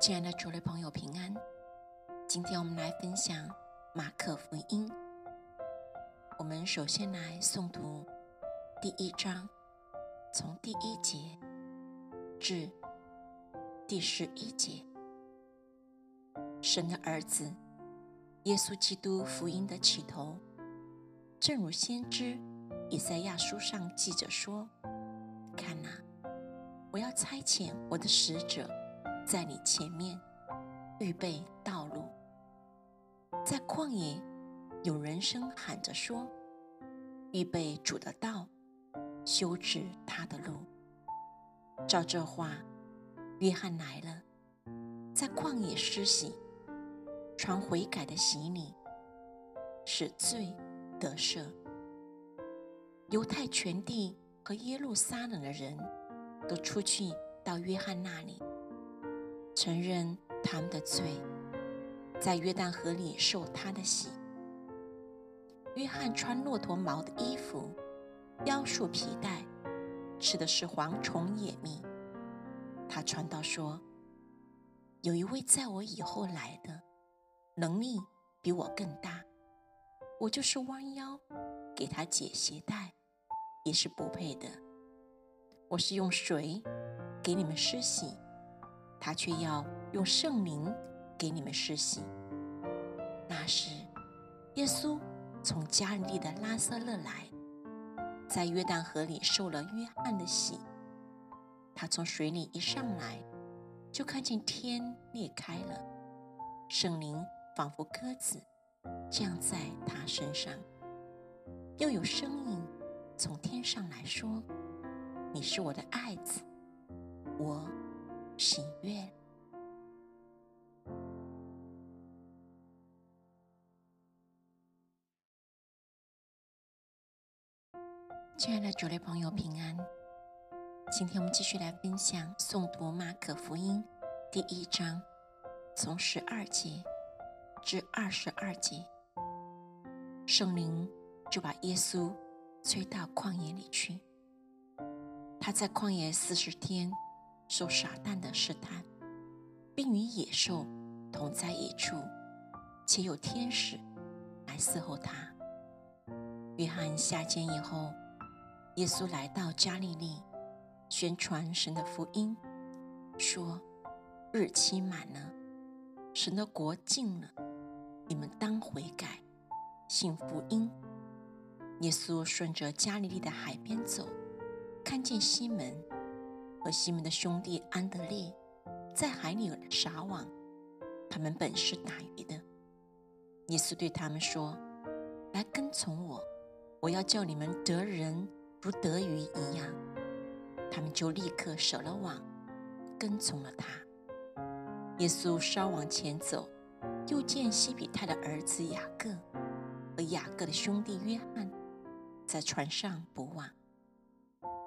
亲爱的主内朋友平安，今天我们来分享马可福音。我们首先来诵读第一章，从第一节至第十一节。神的儿子耶稣基督福音的起头，正如先知以赛亚书上记着说：“看哪，我要差遣我的使者。”在你前面预备道路，在旷野有人声喊着说：“预备主的道，修直他的路。”照这话，约翰来了，在旷野施洗，传悔改的洗礼，使罪得赦。犹太全地和耶路撒冷的人都出去到约翰那里。承认他们的罪，在约旦河里受他的洗。约翰穿骆驼毛的衣服，腰束皮带，吃的是蝗虫野蜜。他传道说：“有一位在我以后来的，能力比我更大。我就是弯腰给他解鞋带，也是不配的。我是用水给你们施洗。”他却要用圣灵给你们施洗。那时，耶稣从加利利的拉撒勒来，在约旦河里受了约翰的洗。他从水里一上来，就看见天裂开了，圣灵仿佛鸽子降在他身上，又有声音从天上来说：“你是我的爱子，我。”喜悦。亲爱的主内朋友，平安！今天我们继续来分享诵读马可福音第一章，从十二节至二十二节。圣灵就把耶稣催到旷野里去，他在旷野四十天。受撒旦的试探，并与野兽同在一处，且有天使来伺候他。约翰下监以后，耶稣来到加利利，宣传神的福音，说：“日期满了，神的国近了，你们当悔改，信福音。”耶稣顺着加利利的海边走，看见西门。和西门的兄弟安德烈在海里撒网，他们本是打鱼的。耶稣对他们说：“来跟从我，我要叫你们得人如得鱼一样。”他们就立刻舍了网，跟从了他。耶稣稍往前走，又见西比泰的儿子雅各和雅各的兄弟约翰在船上捕网。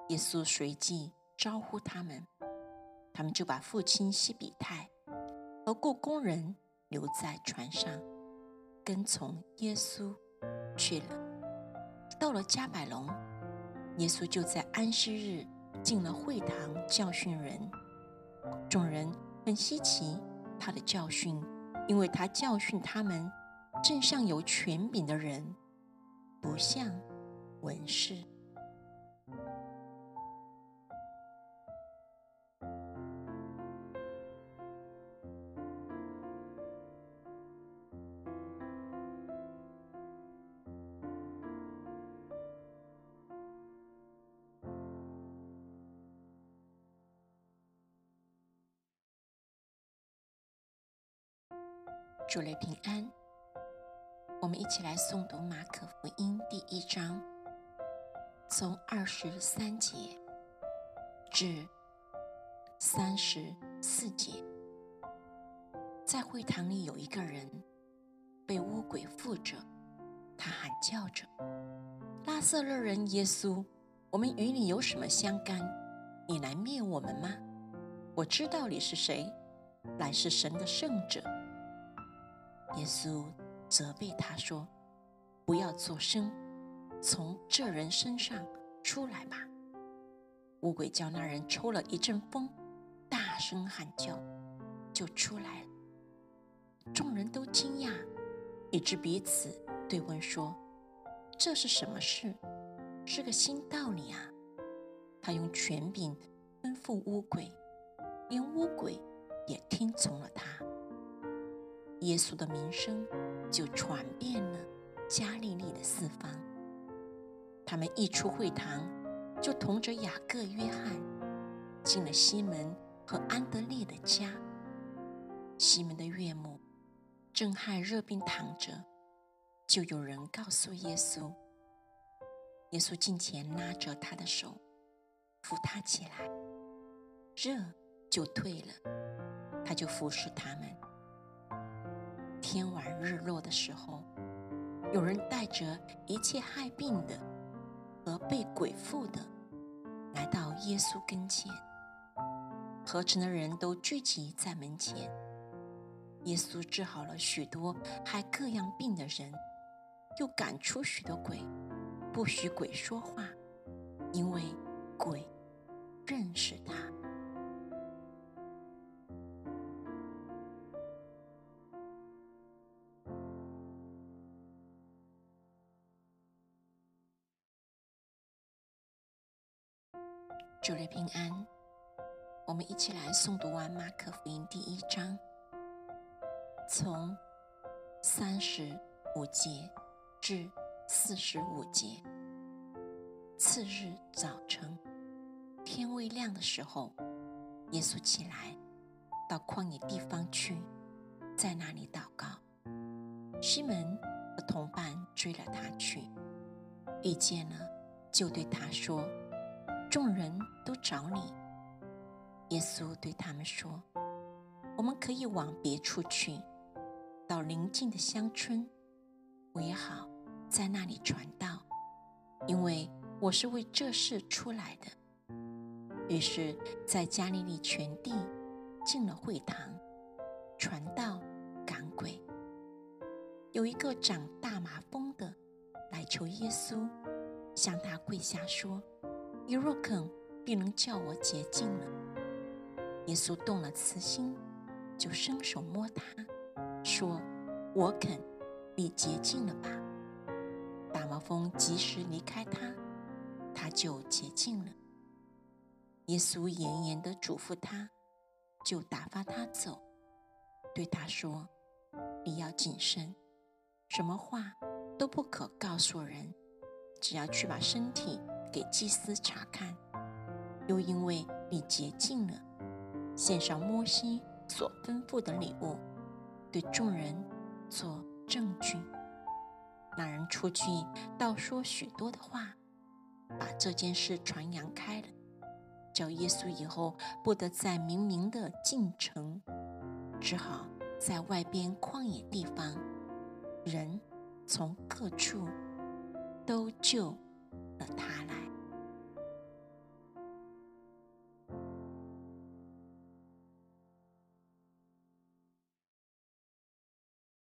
耶稣随即。招呼他们，他们就把父亲西比泰和雇工人留在船上，跟从耶稣去了。到了加百隆，耶稣就在安息日进了会堂教训人。众人很稀奇他的教训，因为他教训他们正像有权柄的人，不像文士。主内平安，我们一起来诵读马可福音第一章，从二十三节至三十四节。在会堂里有一个人被污鬼附着，他喊叫着：“拉瑟勒人耶稣，我们与你有什么相干？你来灭我们吗？我知道你是谁，乃是神的圣者。”耶稣责备他说：“不要作声，从这人身上出来吧。”乌鬼叫那人抽了一阵风，大声喊叫。就出来了。众人都惊讶，以致彼此对问说：“这是什么事？是个新道理啊！”他用权柄吩咐乌鬼，连乌鬼也听从了他。耶稣的名声就传遍了加利利的四方。他们一出会堂，就同着雅各、约翰进了西门和安德烈的家。西门的岳母正害热病躺着，就有人告诉耶稣。耶稣近前拉着他的手，扶他起来，热就退了，他就服侍他们。天晚日落的时候，有人带着一切害病的和被鬼附的，来到耶稣跟前。合成的人都聚集在门前。耶稣治好了许多害各样病的人，又赶出许多鬼，不许鬼说话，因为鬼认识他。主日平安，我们一起来诵读完马可福音第一章，从三十五节至四十五节。次日早晨，天未亮的时候，耶稣起来，到旷野地方去，在那里祷告。西门和同伴追了他去，遇见了，就对他说。众人都找你，耶稣对他们说：“我们可以往别处去，到邻近的乡村，我也好在那里传道，因为我是为这事出来的。”于是，在加利利全地进了会堂，传道赶鬼。有一个长大麻风的来求耶稣，向他跪下说。你若肯，必能叫我洁净了。耶稣动了慈心，就伸手摸他，说：“我肯，你洁净了吧。”大麻风及时离开他，他就洁净了。耶稣严严地嘱咐他，就打发他走，对他说：“你要谨慎，什么话都不可告诉人，只要去把身体。”给祭司查看，又因为你洁净了，献上摩西所吩咐的礼物，对众人做证据。那人出去倒说许多的话，把这件事传扬开了，叫耶稣以后不得再明明的进城，只好在外边旷野地方，人从各处都救了他来。